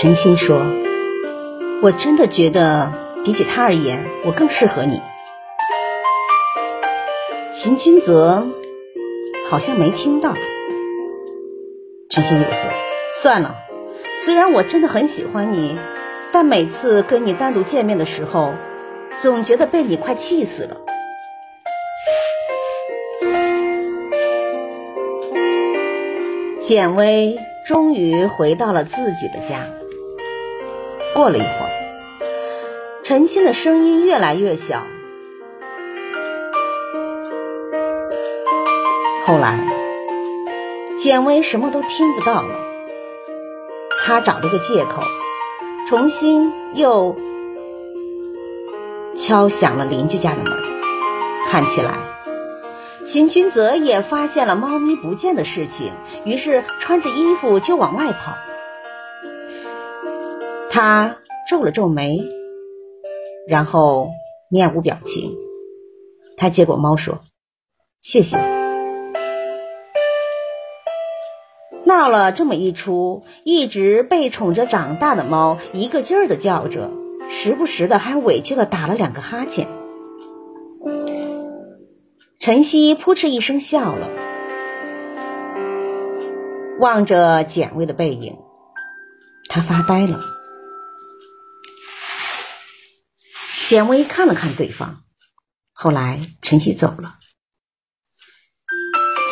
陈心说：“我真的觉得比起他而言，我更适合你。”秦君泽好像没听到。陈心有说，算了，虽然我真的很喜欢你，但每次跟你单独见面的时候，总觉得被你快气死了。简薇终于回到了自己的家。过了一会儿，陈心的声音越来越小。后来，简薇什么都听不到了。他找了个借口，重新又敲响了邻居家的门。看起来，秦君泽也发现了猫咪不见的事情，于是穿着衣服就往外跑。他皱了皱眉，然后面无表情。他接过猫说：“谢谢。”闹了这么一出，一直被宠着长大的猫一个劲儿的叫着，时不时的还委屈的打了两个哈欠。晨曦扑哧一声笑了，望着简薇的背影，他发呆了。简薇看了看对方，后来晨曦走了。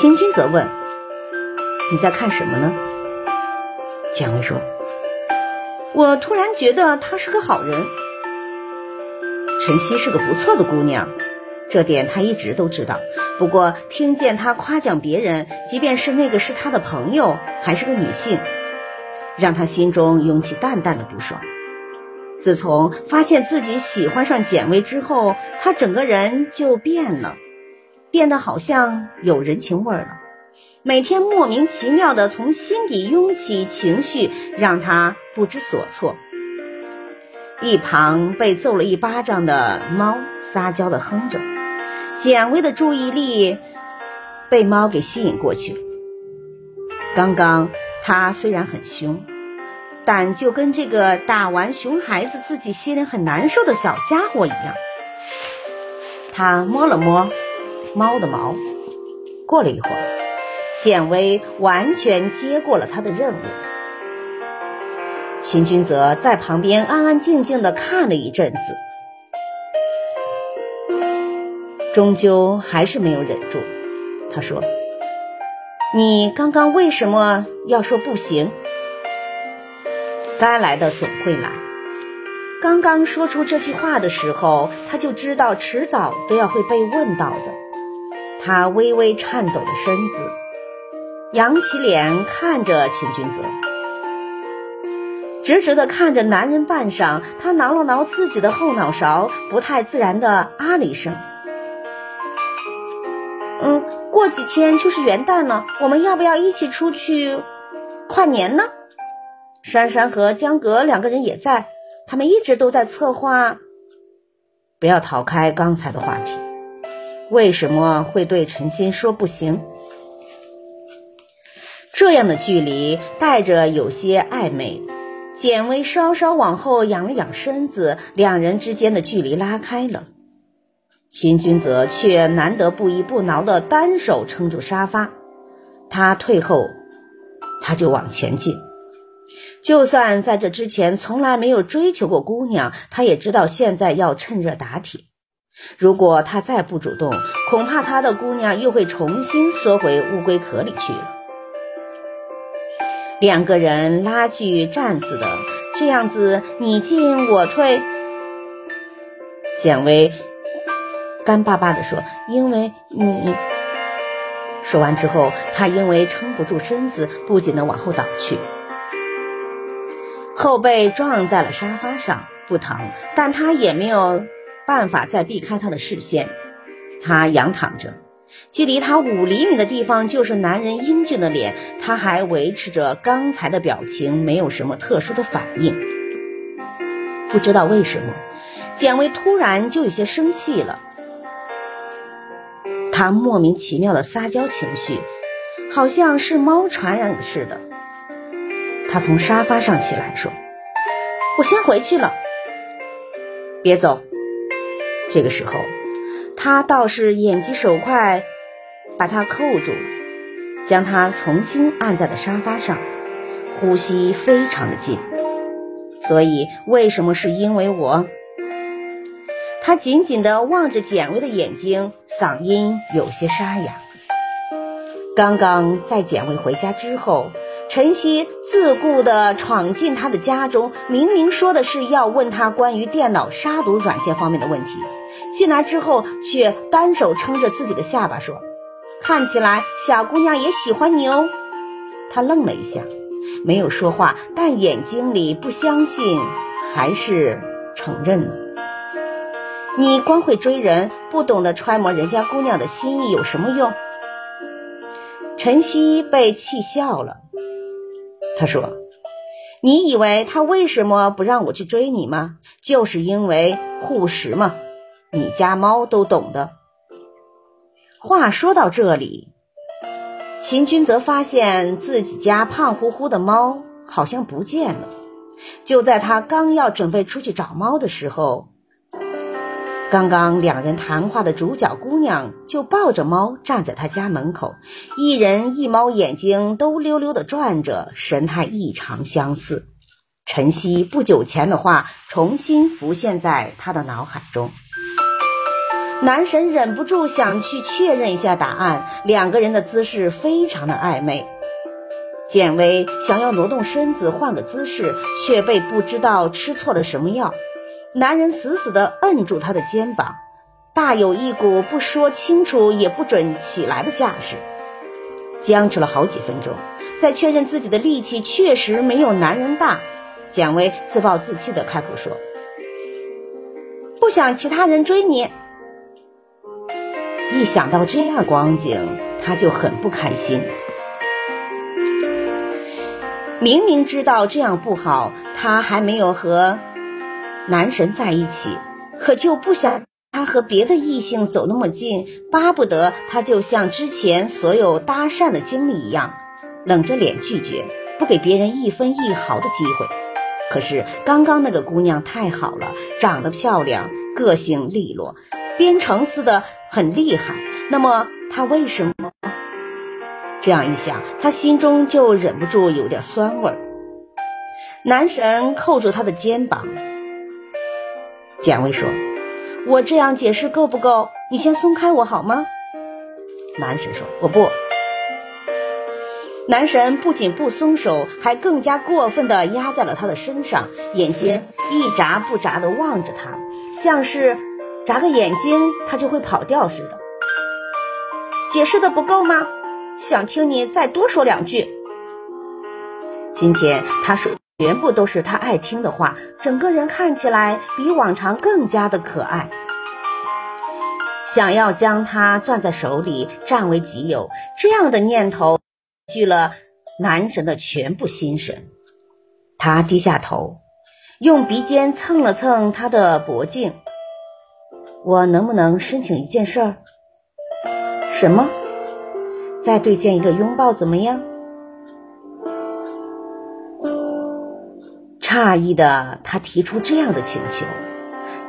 秦君则问：“你在看什么呢？”简薇说：“我突然觉得他是个好人。晨曦是个不错的姑娘，这点他一直都知道。不过听见他夸奖别人，即便是那个是他的朋友，还是个女性，让他心中涌起淡淡的不爽。”自从发现自己喜欢上简薇之后，他整个人就变了，变得好像有人情味了。每天莫名其妙的从心底涌起情绪，让他不知所措。一旁被揍了一巴掌的猫撒娇的哼着，简薇的注意力被猫给吸引过去。刚刚他虽然很凶。但就跟这个打完熊孩子自己心里很难受的小家伙一样，他摸了摸猫的毛。过了一会儿，简薇完全接过了他的任务。秦君泽在旁边安安静静的看了一阵子，终究还是没有忍住。他说：“你刚刚为什么要说不行？”该来的总会来。刚刚说出这句话的时候，他就知道迟早都要会被问到的。他微微颤抖的身子，扬起脸看着秦君泽，直直的看着男人半晌，他挠了挠自己的后脑勺，不太自然的啊了一声：“嗯，过几天就是元旦了，我们要不要一起出去跨年呢？”珊珊和江格两个人也在，他们一直都在策划。不要逃开刚才的话题，为什么会对陈心说不行？这样的距离带着有些暧昧。简薇稍稍往后仰了仰身子，两人之间的距离拉开了。秦君泽却难得不依不挠的单手撑住沙发，他退后，他就往前进。就算在这之前从来没有追求过姑娘，他也知道现在要趁热打铁。如果他再不主动，恐怕他的姑娘又会重新缩回乌龟壳里去了。两个人拉锯战似的，这样子你进我退。简薇干巴巴地说：“因为你……”说完之后，他因为撑不住身子，不仅的往后倒去。后背撞在了沙发上，不疼，但他也没有办法再避开他的视线。他仰躺着，距离他五厘米的地方就是男人英俊的脸，他还维持着刚才的表情，没有什么特殊的反应。不知道为什么，简薇突然就有些生气了。他莫名其妙的撒娇情绪，好像是猫传染的似的。他从沙发上起来说：“我先回去了。别走。这个时候，他倒是眼疾手快，把他扣住，将他重新按在了沙发上，呼吸非常的近。所以，为什么是因为我？他紧紧地望着简薇的眼睛，嗓音有些沙哑。刚刚在简薇回家之后，晨曦自顾地闯进他的家中，明明说的是要问他关于电脑杀毒软件方面的问题，进来之后却单手撑着自己的下巴说：“看起来小姑娘也喜欢你哦。”他愣了一下，没有说话，但眼睛里不相信还是承认了。你光会追人，不懂得揣摩人家姑娘的心意，有什么用？晨曦被气笑了。他说：“你以为他为什么不让我去追你吗？就是因为护食嘛，你家猫都懂的。”话说到这里，秦军则发现自己家胖乎乎的猫好像不见了。就在他刚要准备出去找猫的时候，刚刚两人谈话的主角姑娘就抱着猫站在他家门口，一人一猫眼睛都溜溜的转着，神态异常相似。晨曦不久前的话重新浮现在他的脑海中，男神忍不住想去确认一下答案。两个人的姿势非常的暧昧，简薇想要挪动身子换个姿势，却被不知道吃错了什么药。男人死死地摁住她的肩膀，大有一股不说清楚也不准起来的架势。僵持了好几分钟，在确认自己的力气确实没有男人大，简薇自暴自弃地开口说：“不想其他人追你。”一想到这样光景，他就很不开心。明明知道这样不好，他还没有和。男神在一起，可就不想他和别的异性走那么近，巴不得他就像之前所有搭讪的经历一样，冷着脸拒绝，不给别人一分一毫的机会。可是刚刚那个姑娘太好了，长得漂亮，个性利落，编程似的很厉害。那么他为什么？这样一想，他心中就忍不住有点酸味儿。男神扣住他的肩膀。简薇说：“我这样解释够不够？你先松开我好吗？”男神说：“我不。”男神不仅不松手，还更加过分的压在了他的身上，眼睛一眨不眨的望着他，像是眨个眼睛他就会跑掉似的。解释的不够吗？想听你再多说两句。今天他说。全部都是他爱听的话，整个人看起来比往常更加的可爱。想要将他攥在手里，占为己有，这样的念头聚了男神的全部心神。他低下头，用鼻尖蹭了蹭他的脖颈。我能不能申请一件事儿？什么？再对见一个拥抱怎么样？诧异的他提出这样的请求，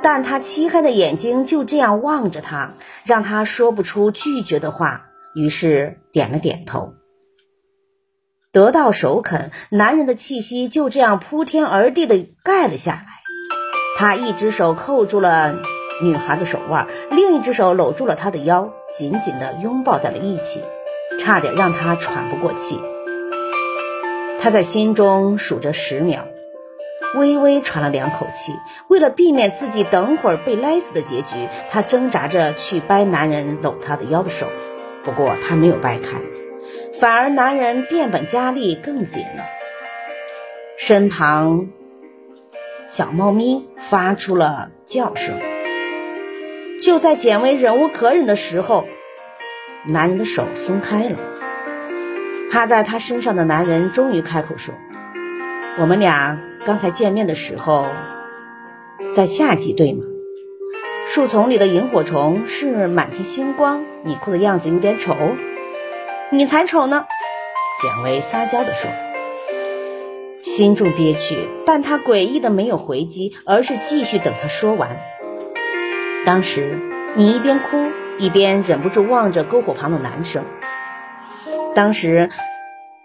但他漆黑的眼睛就这样望着他，让他说不出拒绝的话。于是点了点头。得到首肯，男人的气息就这样铺天而地的盖了下来。他一只手扣住了女孩的手腕，另一只手搂住了她的腰，紧紧的拥抱在了一起，差点让他喘不过气。他在心中数着十秒。微微喘了两口气，为了避免自己等会儿被勒死的结局，他挣扎着去掰男人搂她的腰的手，不过他没有掰开，反而男人变本加厉更紧了。身旁小猫咪发出了叫声。就在简薇忍无可忍的时候，男人的手松开了，趴在他身上的男人终于开口说：“我们俩。”刚才见面的时候，在夏季对吗？树丛里的萤火虫是满天星光，你哭的样子有点丑。你才丑呢！简薇撒娇地说。心中憋屈，但他诡异的没有回击，而是继续等他说完。当时你一边哭一边忍不住望着篝火旁的男生。当时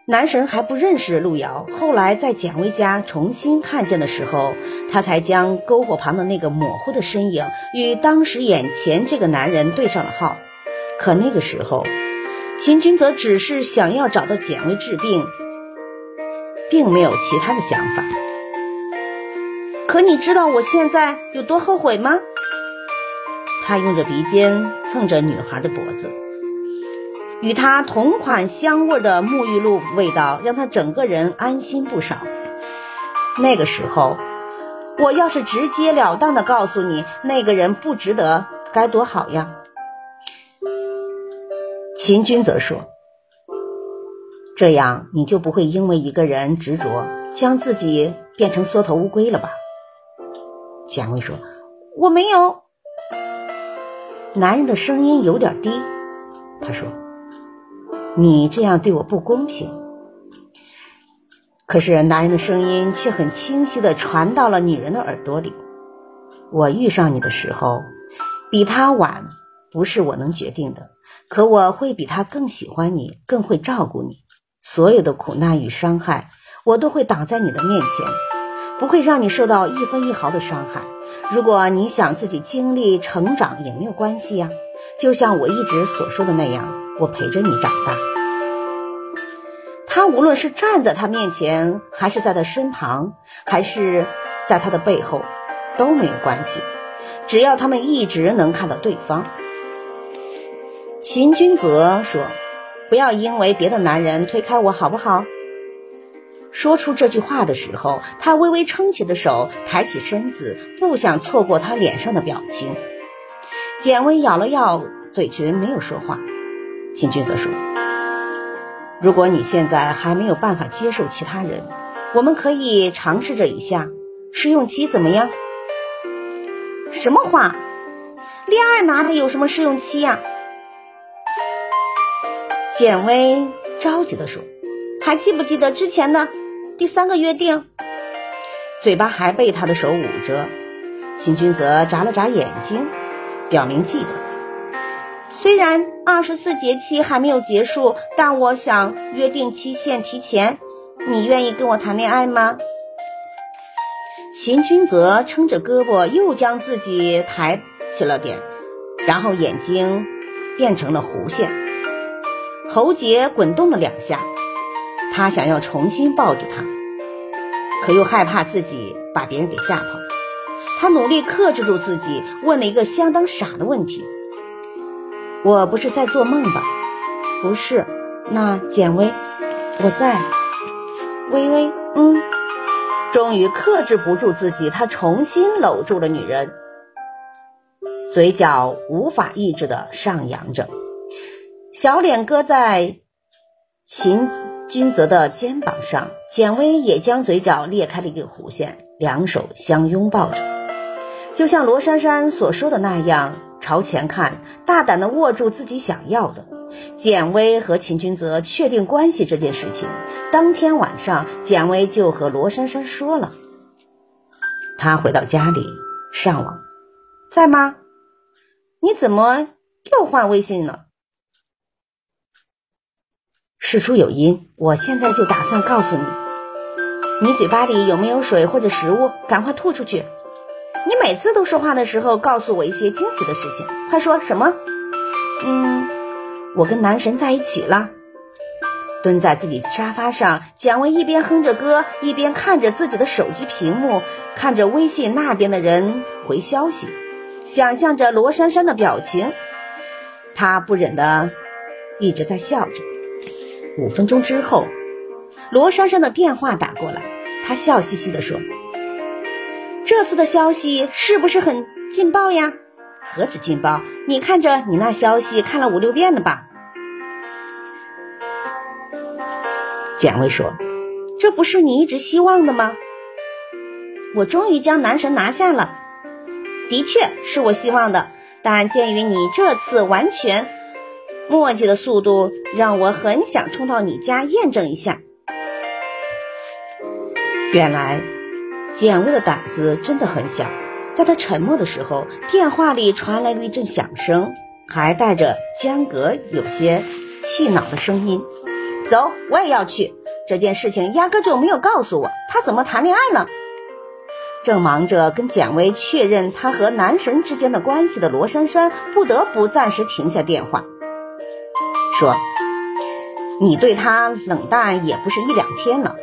男神还不认识路遥，后来在简薇家重新看见的时候，他才将篝火旁的那个模糊的身影与当时眼前这个男人对上了号。可那个时候，秦君则只是想要找到简薇治病。并没有其他的想法。可你知道我现在有多后悔吗？他用着鼻尖蹭着女孩的脖子，与他同款香味的沐浴露味道让他整个人安心不少。那个时候，我要是直截了当的告诉你那个人不值得，该多好呀！秦军则说。这样你就不会因为一个人执着，将自己变成缩头乌龟了吧？蒋薇说：“我没有。”男人的声音有点低，他说：“你这样对我不公平。”可是男人的声音却很清晰的传到了女人的耳朵里。我遇上你的时候，比他晚，不是我能决定的。可我会比他更喜欢你，更会照顾你。所有的苦难与伤害，我都会挡在你的面前，不会让你受到一分一毫的伤害。如果你想自己经历成长，也没有关系呀。就像我一直所说的那样，我陪着你长大。他无论是站在他面前，还是在他身旁，还是在他的背后，都没有关系，只要他们一直能看到对方。秦君泽说。不要因为别的男人推开我，好不好？说出这句话的时候，他微微撑起的手，抬起身子，不想错过他脸上的表情。简薇咬了咬嘴唇，没有说话。秦君则说：“如果你现在还没有办法接受其他人，我们可以尝试着一下试用期，怎么样？”什么话？恋爱哪里有什么试用期呀？简薇着急地说：“还记不记得之前的第三个约定？”嘴巴还被他的手捂着。秦君泽眨了眨眼睛，表明记得。虽然二十四节气还没有结束，但我想约定期限提前。你愿意跟我谈恋爱吗？秦君泽撑着胳膊，又将自己抬起了点，然后眼睛变成了弧线。喉结滚动了两下，他想要重新抱住她，可又害怕自己把别人给吓跑。他努力克制住自己，问了一个相当傻的问题：“我不是在做梦吧？”“不是。”“那简薇，我在。”“微微，嗯。”终于克制不住自己，他重新搂住了女人，嘴角无法抑制的上扬着。小脸搁在秦君泽的肩膀上，简薇也将嘴角裂开了一个弧线，两手相拥抱着，就像罗珊珊所说的那样，朝前看，大胆的握住自己想要的。简薇和秦君泽确定关系这件事情，当天晚上，简薇就和罗珊珊说了。他回到家里上网，在吗？你怎么又换微信了？事出有因，我现在就打算告诉你，你嘴巴里有没有水或者食物，赶快吐出去。你每次都说话的时候告诉我一些惊奇的事情，快说什么？嗯，我跟男神在一起了。蹲在自己沙发上，蒋薇一边哼着歌，一边看着自己的手机屏幕，看着微信那边的人回消息，想象着罗珊珊的表情，她不忍的一直在笑着。五分钟之后，罗珊珊的电话打过来，她笑嘻嘻地说：“这次的消息是不是很劲爆呀？何止劲爆，你看着你那消息看了五六遍了吧？”简薇说：“这不是你一直希望的吗？我终于将男神拿下了，的确是我希望的，但鉴于你这次完全……”墨迹的速度让我很想冲到你家验证一下。原来简薇的胆子真的很小，在他沉默的时候，电话里传来了一阵响声，还带着江格有些气恼的声音：“走，我也要去。这件事情压根就没有告诉我，他怎么谈恋爱呢？”正忙着跟简薇确认他和男神之间的关系的罗珊珊，不得不暂时停下电话，说：“你对他冷淡也不是一两天了。”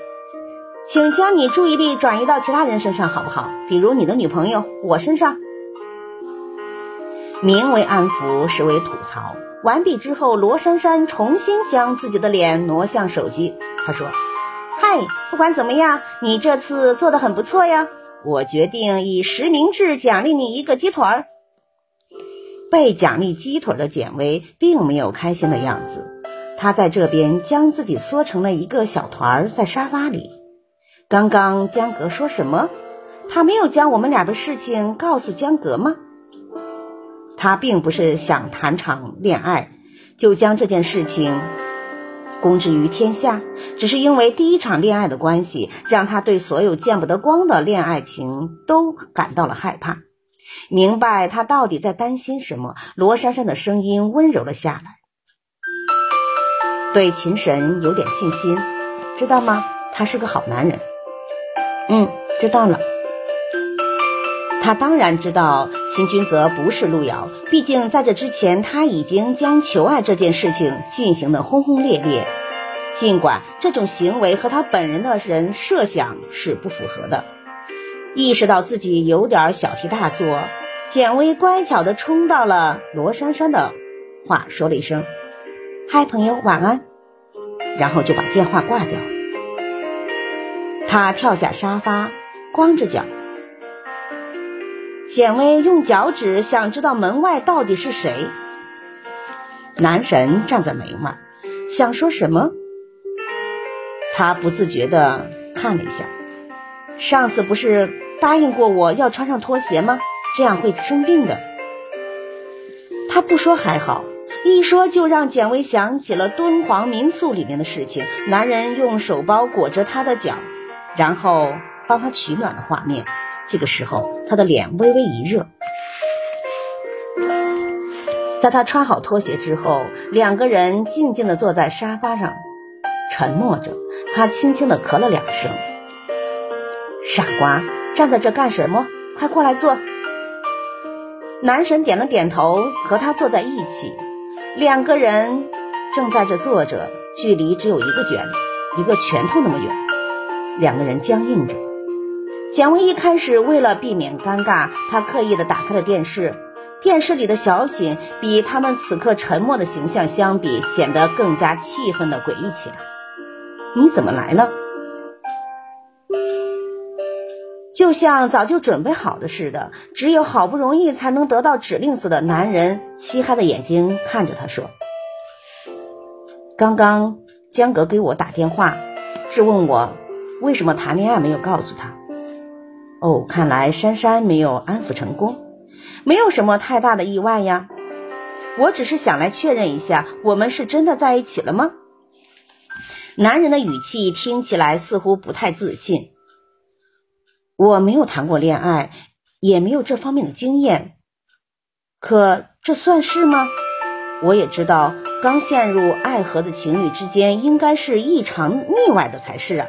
请将你注意力转移到其他人身上，好不好？比如你的女朋友，我身上。名为安抚，实为吐槽。完毕之后，罗珊珊重新将自己的脸挪向手机。她说：“嗨，不管怎么样，你这次做的很不错呀。我决定以实名制奖励你一个鸡腿儿。”被奖励鸡腿的简薇并没有开心的样子，她在这边将自己缩成了一个小团儿，在沙发里。刚刚江格说什么？他没有将我们俩的事情告诉江格吗？他并不是想谈场恋爱，就将这件事情公之于天下，只是因为第一场恋爱的关系，让他对所有见不得光的恋爱情都感到了害怕。明白他到底在担心什么，罗珊珊的声音温柔了下来，对秦神有点信心，知道吗？他是个好男人。嗯，知道了。他当然知道秦君泽不是路遥，毕竟在这之前他已经将求爱这件事情进行的轰轰烈烈。尽管这种行为和他本人的人设想是不符合的，意识到自己有点小题大做，简薇乖巧的冲到了罗珊珊的话，说了一声：“嗨，朋友，晚安。”然后就把电话挂掉。他跳下沙发，光着脚。简薇用脚趾想知道门外到底是谁。男神站在门外，想说什么。他不自觉地看了一下，上次不是答应过我要穿上拖鞋吗？这样会生病的。他不说还好，一说就让简薇想起了敦煌民宿里面的事情，男人用手包裹着她的脚。然后帮他取暖的画面，这个时候他的脸微微一热。在他穿好拖鞋之后，两个人静静地坐在沙发上，沉默着。他轻轻地咳了两声。傻瓜，站在这干什么？快过来坐。男神点了点头，和他坐在一起。两个人正在这坐着，距离只有一个卷，一个拳头那么远。两个人僵硬着。简薇一开始为了避免尴尬，他刻意的打开了电视。电视里的小醒比他们此刻沉默的形象相比，显得更加气愤的诡异起来。你怎么来了？就像早就准备好的似的，只有好不容易才能得到指令似的。男人漆黑的眼睛看着他说：“刚刚江格给我打电话，质问我。”为什么谈恋爱没有告诉他？哦，看来珊珊没有安抚成功，没有什么太大的意外呀。我只是想来确认一下，我们是真的在一起了吗？男人的语气听起来似乎不太自信。我没有谈过恋爱，也没有这方面的经验。可这算是吗？我也知道，刚陷入爱河的情侣之间，应该是异常腻歪的才是啊。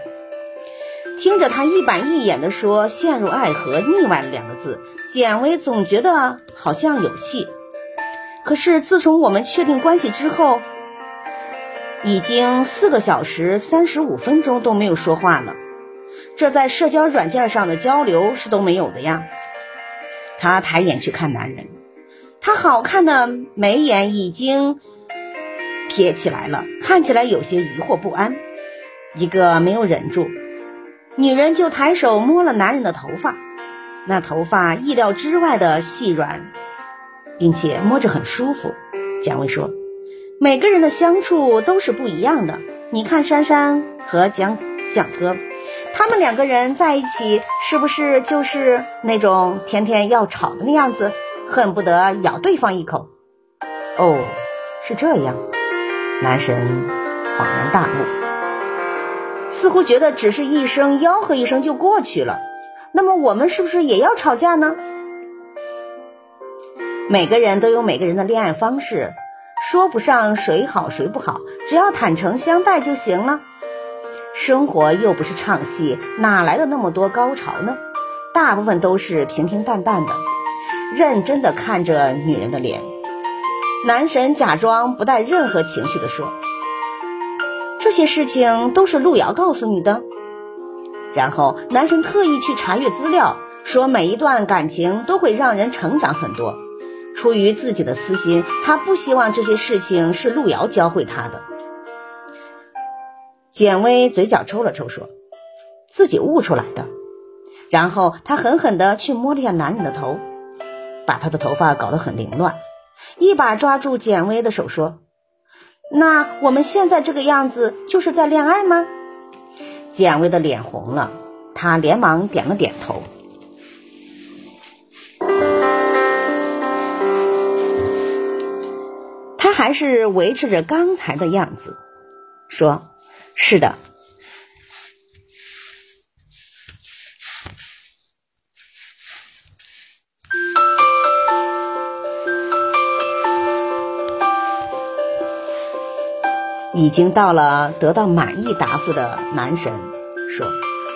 听着他一板一眼地说“陷入爱河”“腻歪”两个字，简薇总觉得好像有戏。可是自从我们确定关系之后，已经四个小时三十五分钟都没有说话了，这在社交软件上的交流是都没有的呀。他抬眼去看男人，他好看的眉眼已经撇起来了，看起来有些疑惑不安。一个没有忍住。女人就抬手摸了男人的头发，那头发意料之外的细软，并且摸着很舒服。蒋薇说：“每个人的相处都是不一样的。你看珊珊和蒋蒋哥，他们两个人在一起，是不是就是那种天天要吵的那样子，恨不得咬对方一口？”哦，是这样。男神恍然大悟。似乎觉得只是一声吆喝一声就过去了。那么我们是不是也要吵架呢？每个人都有每个人的恋爱方式，说不上谁好谁不好，只要坦诚相待就行了。生活又不是唱戏，哪来的那么多高潮呢？大部分都是平平淡淡的。认真的看着女人的脸，男神假装不带任何情绪的说：“这些事情都是路遥告诉你的。”然后男神特意去查阅资料，说每一段感情都会让人成长很多。出于自己的私心，他不希望这些事情是路遥教会他的。简薇嘴角抽了抽，说自己悟出来的。然后他狠狠地去摸了一下男人的头，把他的头发搞得很凌乱，一把抓住简薇的手说：“那我们现在这个样子就是在恋爱吗？”简薇的脸红了，她连忙点了点头。他还是维持着刚才的样子，说：“是的。”已经到了得到满意答复的男神说：“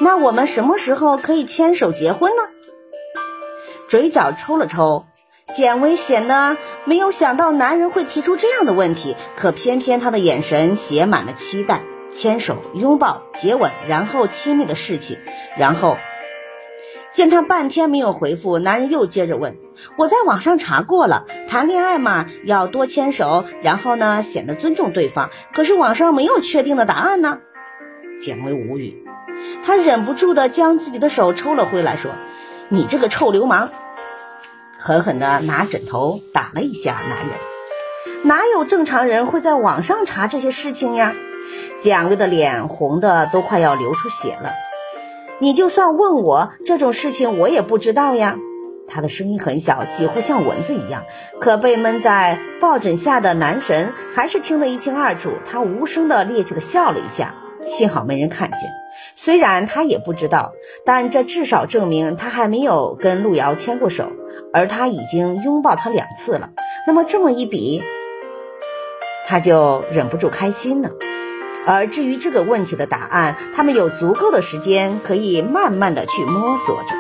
那我们什么时候可以牵手结婚呢？”嘴角抽了抽，简薇显得没有想到男人会提出这样的问题，可偏偏他的眼神写满了期待。牵手、拥抱、接吻，然后亲密的事情，然后。见他半天没有回复，男人又接着问：“我在网上查过了，谈恋爱嘛，要多牵手，然后呢显得尊重对方。可是网上没有确定的答案呢。”简薇无语，他忍不住的将自己的手抽了回来，说：“你这个臭流氓！”狠狠的拿枕头打了一下男人。哪有正常人会在网上查这些事情呀？简薇的脸红的都快要流出血了。你就算问我这种事情，我也不知道呀。他的声音很小，几乎像蚊子一样。可被闷在抱枕下的男神还是听得一清二楚。他无声的趔趄的笑了一下，幸好没人看见。虽然他也不知道，但这至少证明他还没有跟路遥牵过手，而他已经拥抱他两次了。那么这么一比，他就忍不住开心了。而至于这个问题的答案，他们有足够的时间可以慢慢的去摸索着。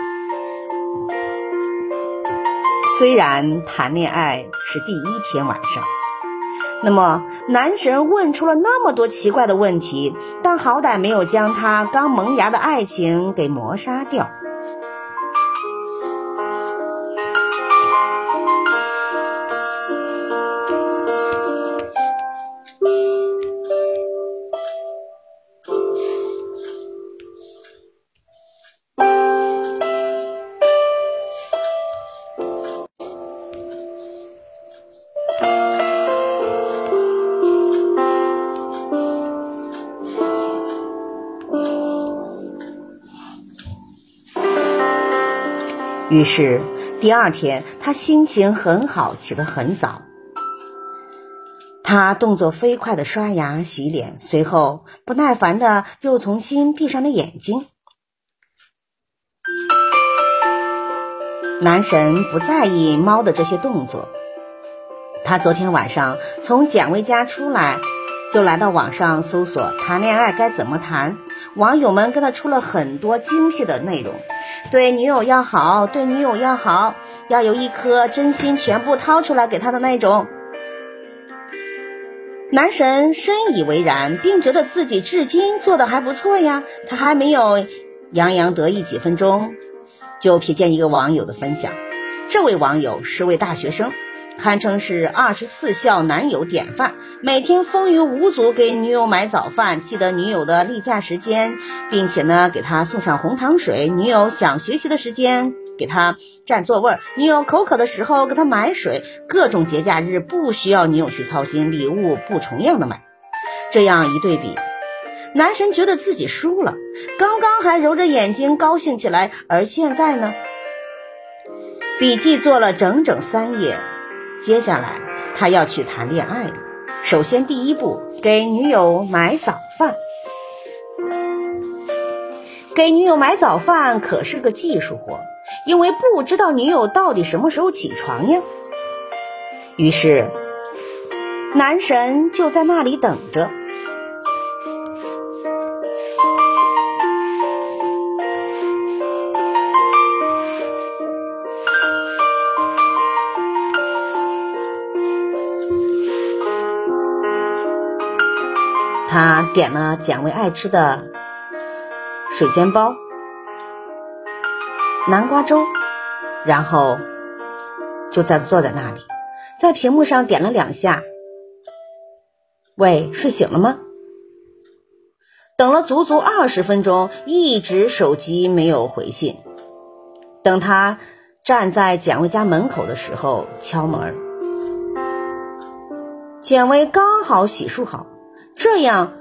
虽然谈恋爱是第一天晚上，那么男神问出了那么多奇怪的问题，但好歹没有将他刚萌芽的爱情给磨杀掉。于是第二天，他心情很好，起得很早。他动作飞快的刷牙洗脸，随后不耐烦的又重新闭上了眼睛。男神不在意猫的这些动作。他昨天晚上从简薇家出来。就来到网上搜索谈恋爱该怎么谈，网友们跟他出了很多精辟的内容，对女友要好，对女友要好，要有一颗真心全部掏出来给她的那种。男神深以为然，并觉得自己至今做的还不错呀。他还没有洋洋得意几分钟，就瞥见一个网友的分享，这位网友是位大学生。堪称是二十四孝男友典范，每天风雨无阻给女友买早饭，记得女友的例假时间，并且呢给她送上红糖水。女友想学习的时间给她占座位，女友口渴的时候给她买水。各种节假日不需要女友去操心，礼物不重样的买。这样一对比，男神觉得自己输了。刚刚还揉着眼睛高兴起来，而现在呢，笔记做了整整三页。接下来他要去谈恋爱了。首先，第一步，给女友买早饭。给女友买早饭可是个技术活，因为不知道女友到底什么时候起床呀。于是，男神就在那里等着。他点了简薇爱吃的水煎包、南瓜粥，然后就在坐在那里，在屏幕上点了两下。喂，睡醒了吗？等了足足二十分钟，一直手机没有回信。等他站在简薇家门口的时候，敲门。简薇刚好洗漱好。这样，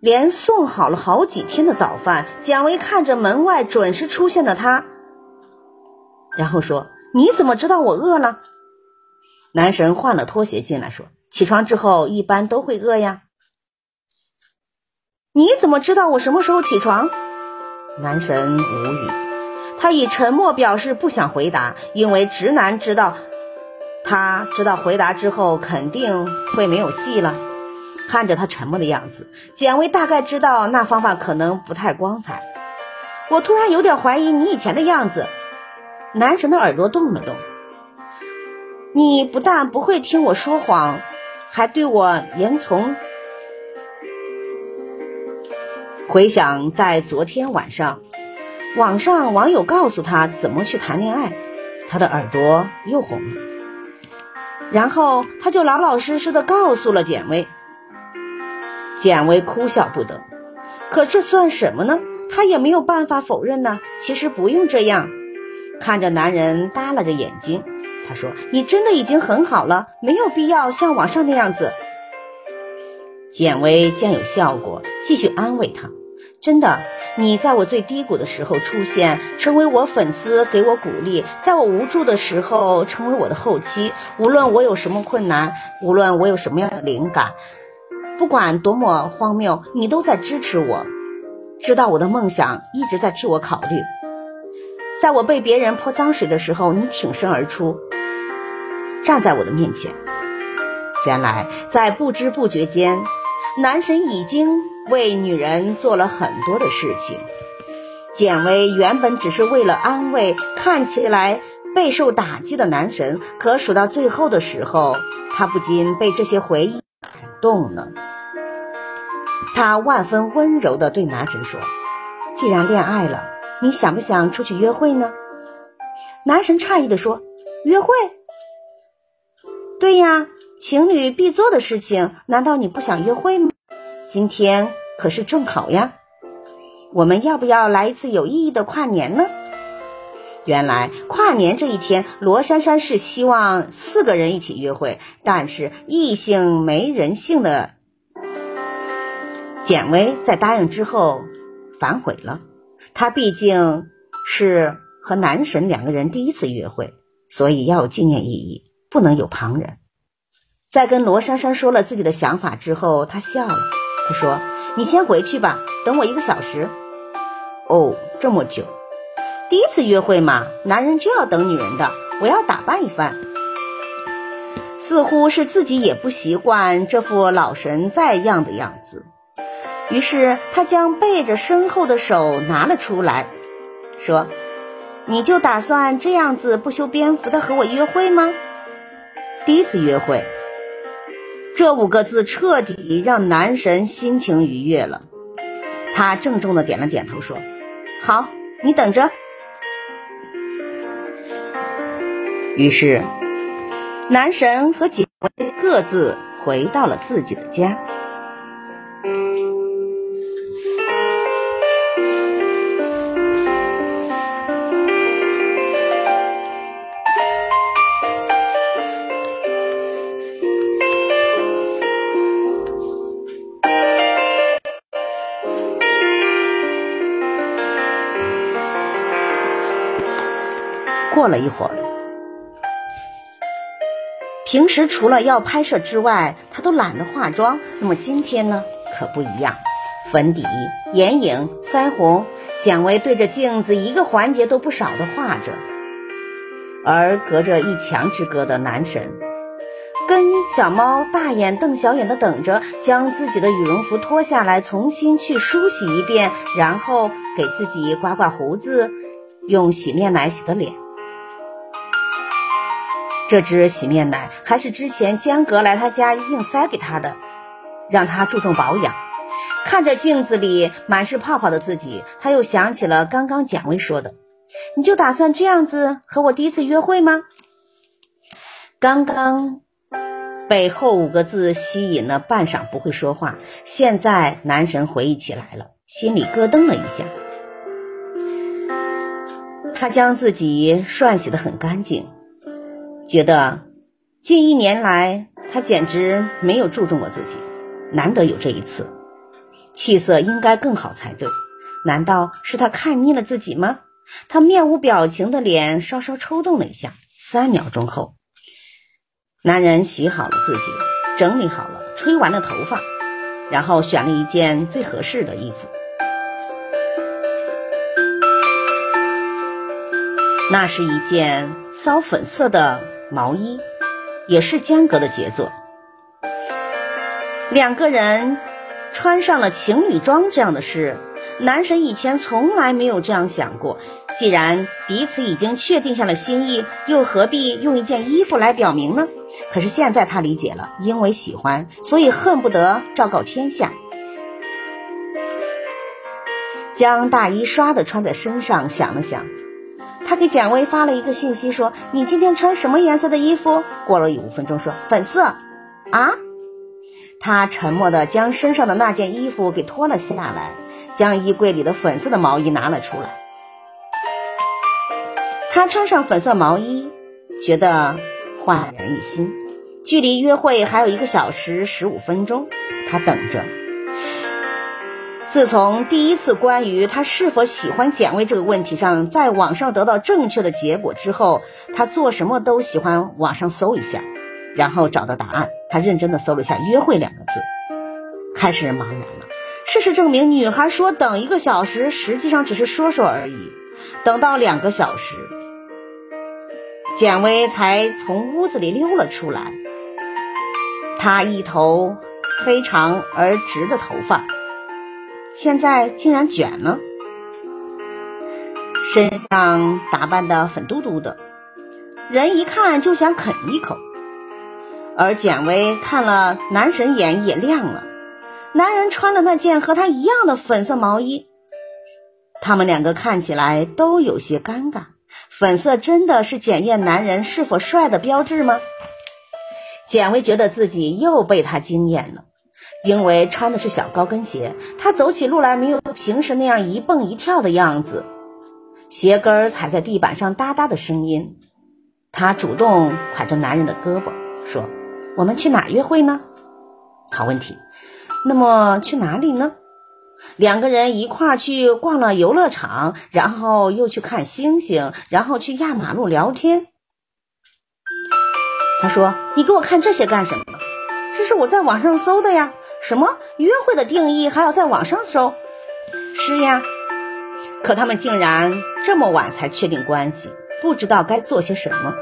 连送好了好几天的早饭，蒋薇看着门外准时出现的他，然后说：“你怎么知道我饿了？”男神换了拖鞋进来，说：“起床之后一般都会饿呀。”你怎么知道我什么时候起床？男神无语，他以沉默表示不想回答，因为直男知道，他知道回答之后肯定会没有戏了。看着他沉默的样子，简薇大概知道那方法可能不太光彩。我突然有点怀疑你以前的样子。男神的耳朵动了动。你不但不会听我说谎，还对我言从。回想在昨天晚上，网上网友告诉他怎么去谈恋爱，他的耳朵又红了。然后他就老老实实的告诉了简薇。简薇哭笑不得，可这算什么呢？她也没有办法否认呢。其实不用这样。看着男人耷拉着眼睛，她说：“你真的已经很好了，没有必要像网上那样子。”简薇见有效果，继续安慰他：“真的，你在我最低谷的时候出现，成为我粉丝，给我鼓励；在我无助的时候，成为我的后期。无论我有什么困难，无论我有什么样的灵感。”不管多么荒谬，你都在支持我，知道我的梦想，一直在替我考虑。在我被别人泼脏水的时候，你挺身而出，站在我的面前。原来，在不知不觉间，男神已经为女人做了很多的事情。简薇原本只是为了安慰看起来备受打击的男神，可数到最后的时候，她不禁被这些回忆感动了。他万分温柔地对男神说：“既然恋爱了，你想不想出去约会呢？”男神诧异地说：“约会？对呀，情侣必做的事情，难道你不想约会吗？今天可是正好呀，我们要不要来一次有意义的跨年呢？”原来跨年这一天，罗珊珊是希望四个人一起约会，但是异性没人性的。简薇在答应之后反悔了，她毕竟是和男神两个人第一次约会，所以要有纪念意义，不能有旁人。在跟罗珊珊说了自己的想法之后，她笑了，她说：“你先回去吧，等我一个小时。”哦，这么久，第一次约会嘛，男人就要等女人的，我要打扮一番。似乎是自己也不习惯这副老神在样的样子。于是他将背着身后的手拿了出来，说：“你就打算这样子不修边幅的和我约会吗？”第一次约会，这五个字彻底让男神心情愉悦了。他郑重的点了点头，说：“好，你等着。”于是，男神和姐各自回到了自己的家。过了一会儿，平时除了要拍摄之外，他都懒得化妆。那么今天呢，可不一样。粉底、眼影、腮红，蒋薇对着镜子一个环节都不少的画着。而隔着一墙之隔的男神，跟小猫大眼瞪小眼的等着，将自己的羽绒服脱下来，重新去梳洗一遍，然后给自己刮刮胡子，用洗面奶洗的脸。这支洗面奶还是之前江格来他家硬塞给他的，让他注重保养。看着镜子里满是泡泡的自己，他又想起了刚刚蒋薇说的。你就打算这样子和我第一次约会吗？刚刚被后五个字吸引了半晌不会说话，现在男神回忆起来了，心里咯噔了一下。他将自己涮洗的很干净，觉得近一年来他简直没有注重过自己，难得有这一次，气色应该更好才对。难道是他看腻了自己吗？他面无表情的脸稍稍抽动了一下，三秒钟后，男人洗好了自己，整理好了，吹完了头发，然后选了一件最合适的衣服。那是一件骚粉色的毛衣，也是江格的杰作。两个人穿上了情侣装这样的事。男神以前从来没有这样想过，既然彼此已经确定下了心意，又何必用一件衣服来表明呢？可是现在他理解了，因为喜欢，所以恨不得昭告天下。将大衣唰的穿在身上，想了想，他给蒋薇发了一个信息，说：“你今天穿什么颜色的衣服？”过了有五分钟，说：“粉色。”啊？他沉默的将身上的那件衣服给脱了下来。将衣柜里的粉色的毛衣拿了出来，他穿上粉色毛衣，觉得焕然一新。距离约会还有一个小时十五分钟，他等着。自从第一次关于他是否喜欢简薇这个问题上在网上得到正确的结果之后，他做什么都喜欢网上搜一下，然后找到答案。他认真的搜了一下“约会”两个字，开始茫然了。事实证明，女孩说等一个小时，实际上只是说说而已。等到两个小时，简薇才从屋子里溜了出来。她一头黑长而直的头发，现在竟然卷了，身上打扮的粉嘟嘟的，人一看就想啃一口。而简薇看了男神眼也亮了。男人穿了那件和他一样的粉色毛衣，他们两个看起来都有些尴尬。粉色真的是检验男人是否帅的标志吗？简薇觉得自己又被他惊艳了，因为穿的是小高跟鞋，他走起路来没有平时那样一蹦一跳的样子，鞋跟儿踩在地板上哒哒的声音。他主动挎着男人的胳膊说：“我们去哪约会呢？”好问题。那么去哪里呢？两个人一块儿去逛了游乐场，然后又去看星星，然后去压马路聊天。他说：“你给我看这些干什么？这是我在网上搜的呀。什么约会的定义还要在网上搜？是呀。可他们竟然这么晚才确定关系，不知道该做些什么。”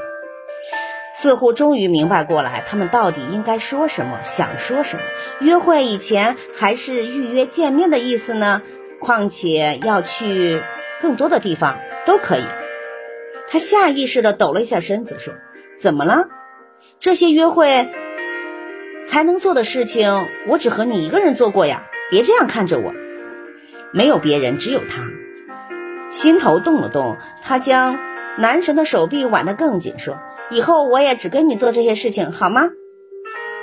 似乎终于明白过来，他们到底应该说什么，想说什么。约会以前还是预约见面的意思呢？况且要去更多的地方都可以。他下意识的抖了一下身子，说：“怎么了？这些约会才能做的事情，我只和你一个人做过呀！别这样看着我，没有别人，只有他。”心头动了动，他将男神的手臂挽得更紧，说。以后我也只跟你做这些事情，好吗？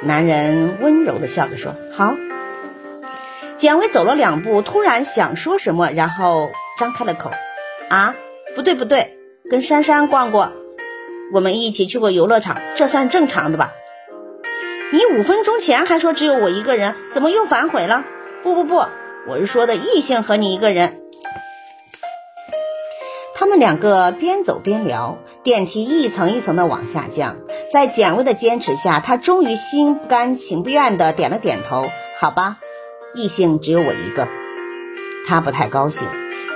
男人温柔的笑着说：“好。”简薇走了两步，突然想说什么，然后张开了口：“啊，不对不对，跟珊珊逛过，我们一起去过游乐场，这算正常的吧？你五分钟前还说只有我一个人，怎么又反悔了？不不不，我是说的异性和你一个人。”他们两个边走边聊，电梯一层一层的往下降。在简薇的坚持下，他终于心不甘情不愿的点了点头：“好吧，异性只有我一个。他不太高兴。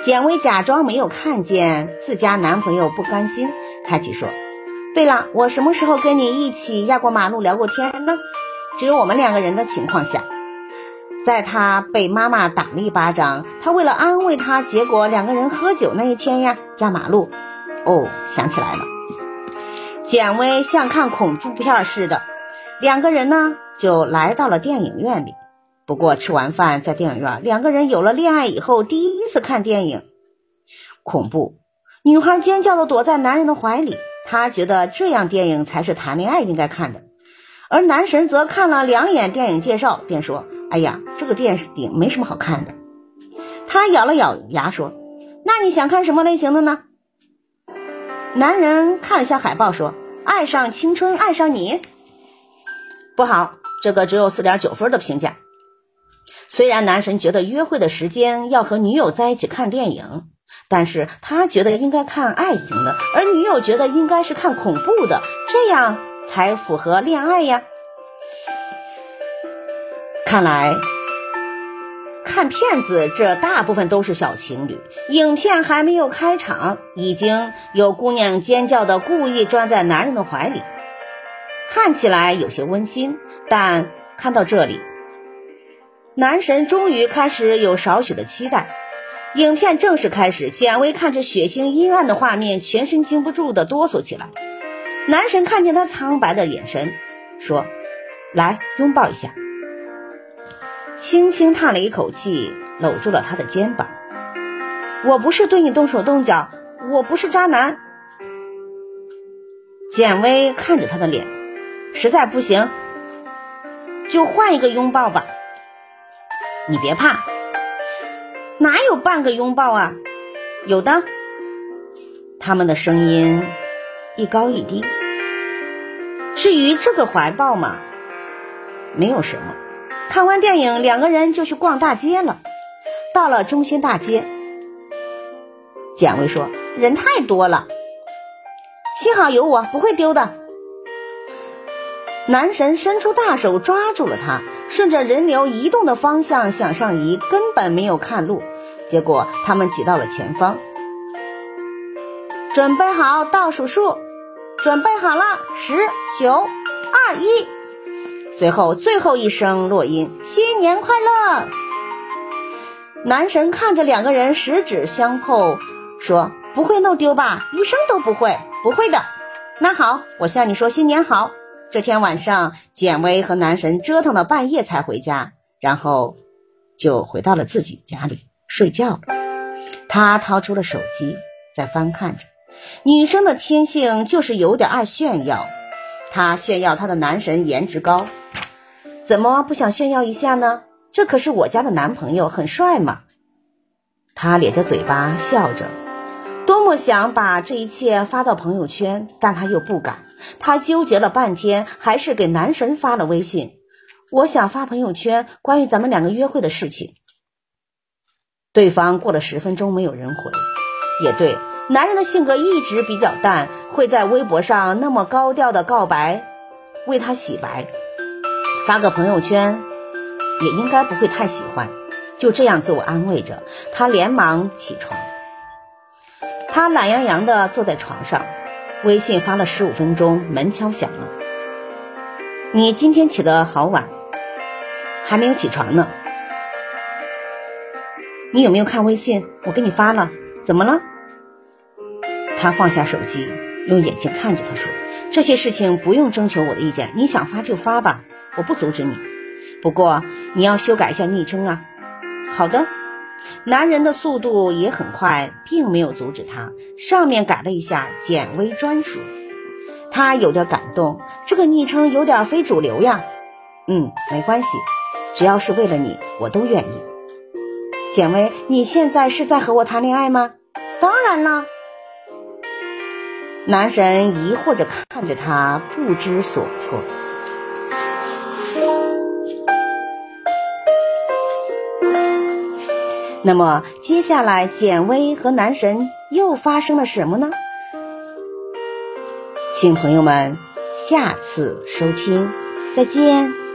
简薇假装没有看见自家男朋友不甘心，开启说：“对了，我什么时候跟你一起压过马路聊过天呢？只有我们两个人的情况下，在他被妈妈打了一巴掌，他为了安慰他，结果两个人喝酒那一天呀，压马路。哦，想起来了，简薇像看恐怖片似的，两个人呢就来到了电影院里。”不过吃完饭在电影院，两个人有了恋爱以后第一次看电影，恐怖，女孩尖叫的躲在男人的怀里，他觉得这样电影才是谈恋爱应该看的，而男神则看了两眼电影介绍，便说：“哎呀，这个电影没什么好看的。”他咬了咬牙说：“那你想看什么类型的呢？”男人看了下海报说：“爱上青春，爱上你。”不好，这个只有四点九分的评价。虽然男神觉得约会的时间要和女友在一起看电影，但是他觉得应该看爱情的，而女友觉得应该是看恐怖的，这样才符合恋爱呀。看来看片子这大部分都是小情侣，影片还没有开场，已经有姑娘尖叫的故意钻在男人的怀里，看起来有些温馨，但看到这里。男神终于开始有少许的期待，影片正式开始。简薇看着血腥阴暗的画面，全身禁不住的哆嗦起来。男神看见她苍白的眼神，说：“来，拥抱一下。”轻轻叹了一口气，搂住了他的肩膀。我不是对你动手动脚，我不是渣男。简薇看着他的脸，实在不行，就换一个拥抱吧。你别怕，哪有半个拥抱啊？有的。他们的声音一高一低。至于这个怀抱嘛，没有什么。看完电影，两个人就去逛大街了。到了中心大街，简薇说：“人太多了，幸好有我，不会丢的。”男神伸出大手抓住了他。顺着人流移动的方向向上移，根本没有看路。结果他们挤到了前方。准备好倒数数，准备好了，十九二一。随后最后一声落音：“新年快乐！”男神看着两个人十指相扣，说：“不会弄丢吧？一声都不会，不会的。那好，我向你说新年好。”这天晚上，简薇和男神折腾到半夜才回家，然后就回到了自己家里睡觉了。他掏出了手机，在翻看着。女生的天性就是有点爱炫耀，她炫耀她的男神颜值高，怎么不想炫耀一下呢？这可是我家的男朋友，很帅嘛。她咧着嘴巴笑着。多么想把这一切发到朋友圈，但他又不敢。他纠结了半天，还是给男神发了微信。我想发朋友圈关于咱们两个约会的事情。对方过了十分钟没有人回，也对，男人的性格一直比较淡，会在微博上那么高调的告白，为他洗白，发个朋友圈也应该不会太喜欢。就这样自我安慰着，他连忙起床。他懒洋洋的坐在床上，微信发了十五分钟，门敲响了。你今天起得好晚，还没有起床呢。你有没有看微信？我给你发了，怎么了？他放下手机，用眼睛看着他说：“这些事情不用征求我的意见，你想发就发吧，我不阻止你。不过你要修改一下昵称啊。”好的。男人的速度也很快，并没有阻止他。上面改了一下“简薇专属”，他有点感动。这个昵称有点非主流呀。嗯，没关系，只要是为了你，我都愿意。简薇，你现在是在和我谈恋爱吗？当然了。男神疑惑着看着他，不知所措。那么接下来，简薇和男神又发生了什么呢？请朋友们下次收听，再见。